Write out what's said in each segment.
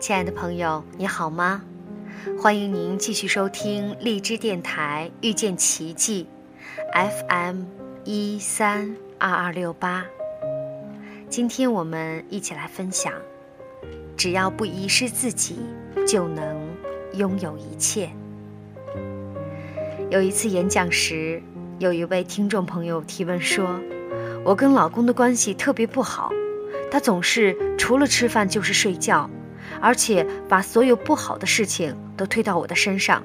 亲爱的朋友，你好吗？欢迎您继续收听荔枝电台遇见奇迹，FM 一三二二六八。今天我们一起来分享：只要不遗失自己，就能拥有一切。有一次演讲时，有一位听众朋友提问说：“我跟老公的关系特别不好，他总是除了吃饭就是睡觉。”而且把所有不好的事情都推到我的身上，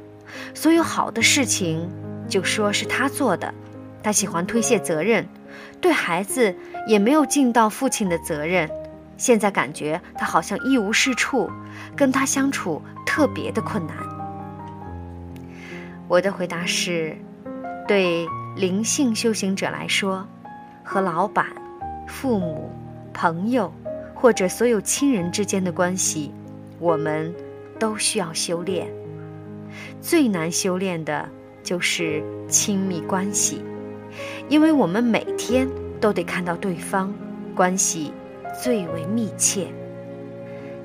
所有好的事情就说是他做的。他喜欢推卸责任，对孩子也没有尽到父亲的责任。现在感觉他好像一无是处，跟他相处特别的困难。我的回答是：对灵性修行者来说，和老板、父母、朋友或者所有亲人之间的关系。我们都需要修炼，最难修炼的就是亲密关系，因为我们每天都得看到对方，关系最为密切。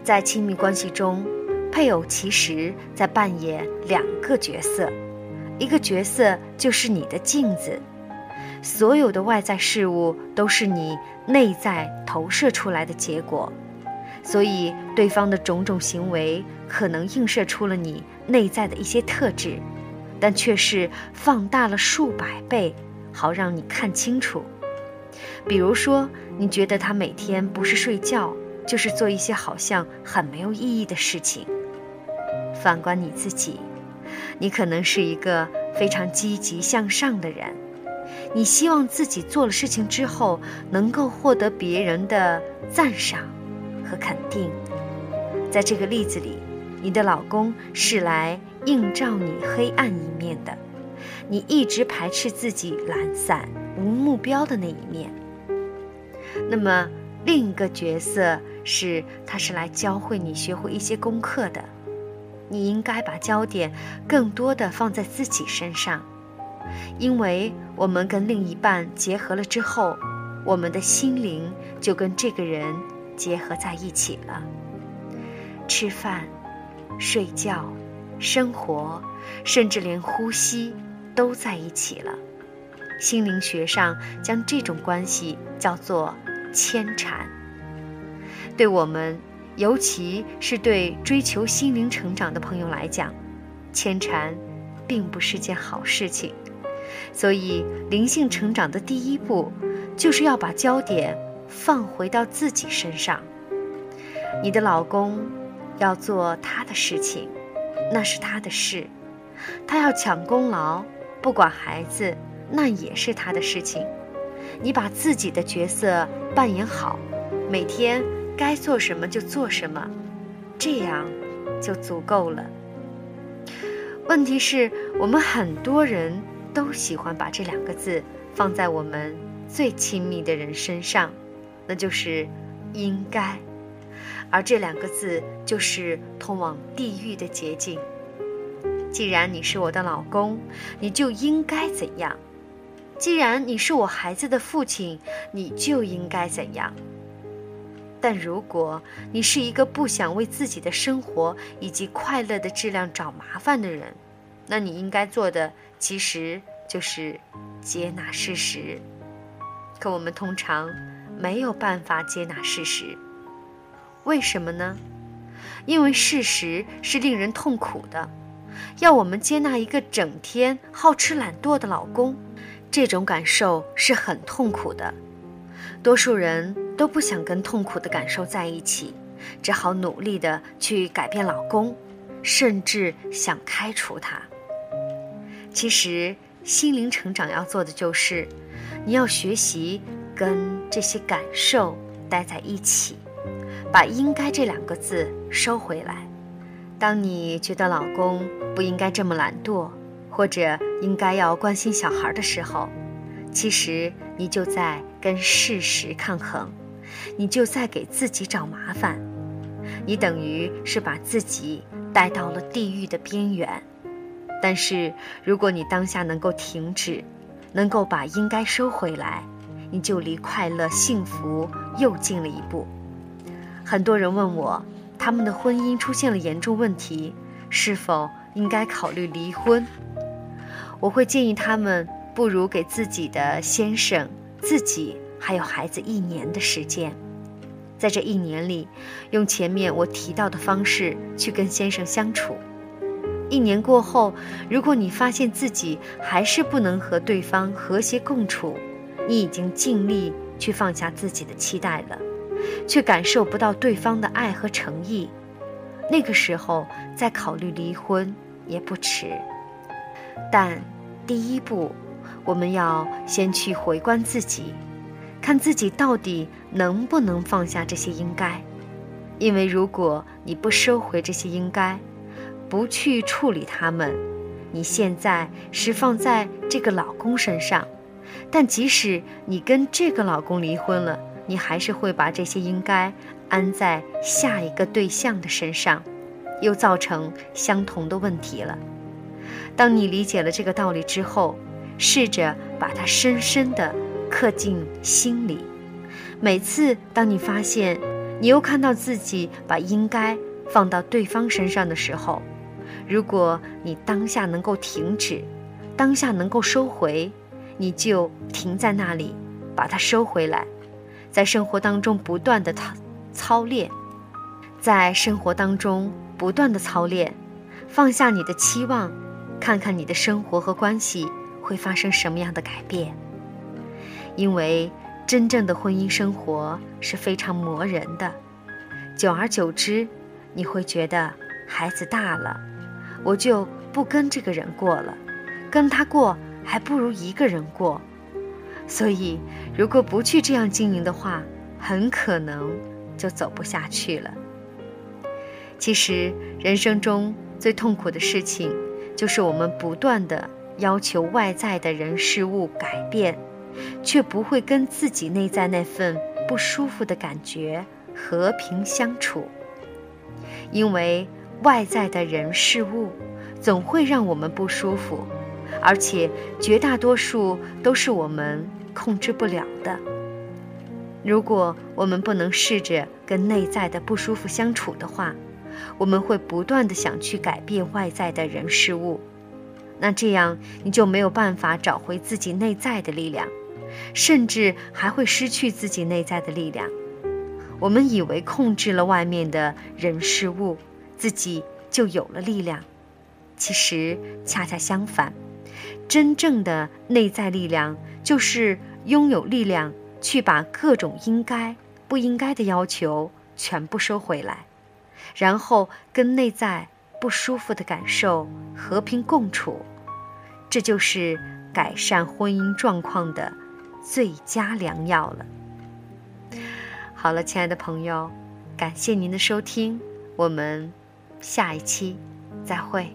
在亲密关系中，配偶其实在扮演两个角色，一个角色就是你的镜子，所有的外在事物都是你内在投射出来的结果。所以，对方的种种行为可能映射出了你内在的一些特质，但却是放大了数百倍，好让你看清楚。比如说，你觉得他每天不是睡觉，就是做一些好像很没有意义的事情。反观你自己，你可能是一个非常积极向上的人，你希望自己做了事情之后能够获得别人的赞赏。和肯定，在这个例子里，你的老公是来映照你黑暗一面的，你一直排斥自己懒散、无目标的那一面。那么另一个角色是，他是来教会你学会一些功课的，你应该把焦点更多的放在自己身上，因为我们跟另一半结合了之后，我们的心灵就跟这个人。结合在一起了，吃饭、睡觉、生活，甚至连呼吸都在一起了。心灵学上将这种关系叫做牵缠。对我们，尤其是对追求心灵成长的朋友来讲，牵缠并不是件好事情。所以，灵性成长的第一步，就是要把焦点。放回到自己身上，你的老公要做他的事情，那是他的事；他要抢功劳，不管孩子，那也是他的事情。你把自己的角色扮演好，每天该做什么就做什么，这样就足够了。问题是，我们很多人都喜欢把这两个字放在我们最亲密的人身上。那就是应该，而这两个字就是通往地狱的捷径。既然你是我的老公，你就应该怎样；既然你是我孩子的父亲，你就应该怎样。但如果你是一个不想为自己的生活以及快乐的质量找麻烦的人，那你应该做的其实就是接纳事实。可我们通常。没有办法接纳事实，为什么呢？因为事实是令人痛苦的。要我们接纳一个整天好吃懒惰的老公，这种感受是很痛苦的。多数人都不想跟痛苦的感受在一起，只好努力的去改变老公，甚至想开除他。其实，心灵成长要做的就是，你要学习。跟这些感受待在一起，把“应该”这两个字收回来。当你觉得老公不应该这么懒惰，或者应该要关心小孩的时候，其实你就在跟事实抗衡，你就在给自己找麻烦，你等于是把自己带到了地狱的边缘。但是如果你当下能够停止，能够把“应该”收回来。你就离快乐幸福又近了一步。很多人问我，他们的婚姻出现了严重问题，是否应该考虑离婚？我会建议他们，不如给自己的先生、自己还有孩子一年的时间，在这一年里，用前面我提到的方式去跟先生相处。一年过后，如果你发现自己还是不能和对方和谐共处，你已经尽力去放下自己的期待了，却感受不到对方的爱和诚意，那个时候再考虑离婚也不迟。但第一步，我们要先去回观自己，看自己到底能不能放下这些应该，因为如果你不收回这些应该，不去处理他们，你现在是放在这个老公身上，但即使你跟这个老公离婚了，你还是会把这些应该安在下一个对象的身上，又造成相同的问题了。当你理解了这个道理之后，试着把它深深地刻进心里。每次当你发现你又看到自己把应该放到对方身上的时候，如果你当下能够停止，当下能够收回，你就停在那里，把它收回来，在生活当中不断的操操练，在生活当中不断的操练，放下你的期望，看看你的生活和关系会发生什么样的改变。因为真正的婚姻生活是非常磨人的，久而久之，你会觉得孩子大了。我就不跟这个人过了，跟他过还不如一个人过。所以，如果不去这样经营的话，很可能就走不下去了。其实，人生中最痛苦的事情，就是我们不断的要求外在的人事物改变，却不会跟自己内在那份不舒服的感觉和平相处，因为。外在的人事物，总会让我们不舒服，而且绝大多数都是我们控制不了的。如果我们不能试着跟内在的不舒服相处的话，我们会不断的想去改变外在的人事物，那这样你就没有办法找回自己内在的力量，甚至还会失去自己内在的力量。我们以为控制了外面的人事物。自己就有了力量，其实恰恰相反，真正的内在力量就是拥有力量去把各种应该不应该的要求全部收回来，然后跟内在不舒服的感受和平共处，这就是改善婚姻状况的最佳良药了。好了，亲爱的朋友，感谢您的收听，我们。下一期，再会。